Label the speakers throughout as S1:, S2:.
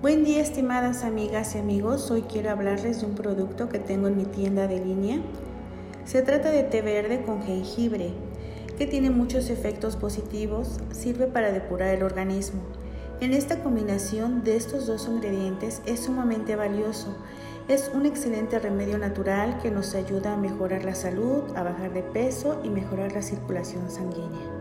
S1: Buen día estimadas amigas y amigos, hoy quiero hablarles de un producto que tengo en mi tienda de línea. Se trata de té verde con jengibre, que tiene muchos efectos positivos, sirve para depurar el organismo. En esta combinación de estos dos ingredientes es sumamente valioso. Es un excelente remedio natural que nos ayuda a mejorar la salud, a bajar de peso y mejorar la circulación sanguínea.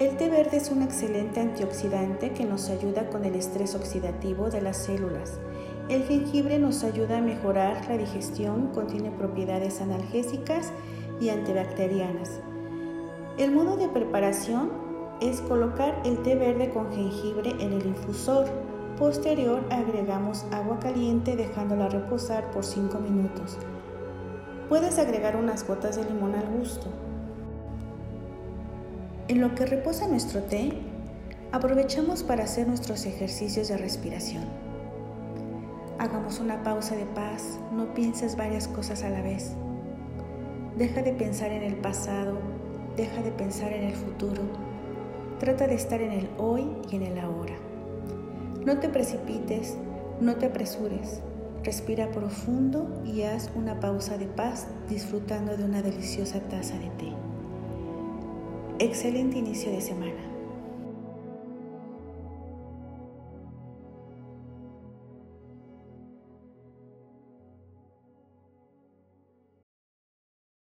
S1: El té verde es un excelente antioxidante que nos ayuda con el estrés oxidativo de las células. El jengibre nos ayuda a mejorar la digestión, contiene propiedades analgésicas y antibacterianas. El modo de preparación es colocar el té verde con jengibre en el infusor. Posterior agregamos agua caliente dejándola reposar por 5 minutos. Puedes agregar unas gotas de limón al gusto. En lo que reposa nuestro té, aprovechamos para hacer nuestros ejercicios de respiración. Hagamos una pausa de paz, no pienses varias cosas a la vez. Deja de pensar en el pasado, deja de pensar en el futuro. Trata de estar en el hoy y en el ahora. No te precipites, no te apresures. Respira profundo y haz una pausa de paz disfrutando de una deliciosa taza de té. Excelente inicio de semana.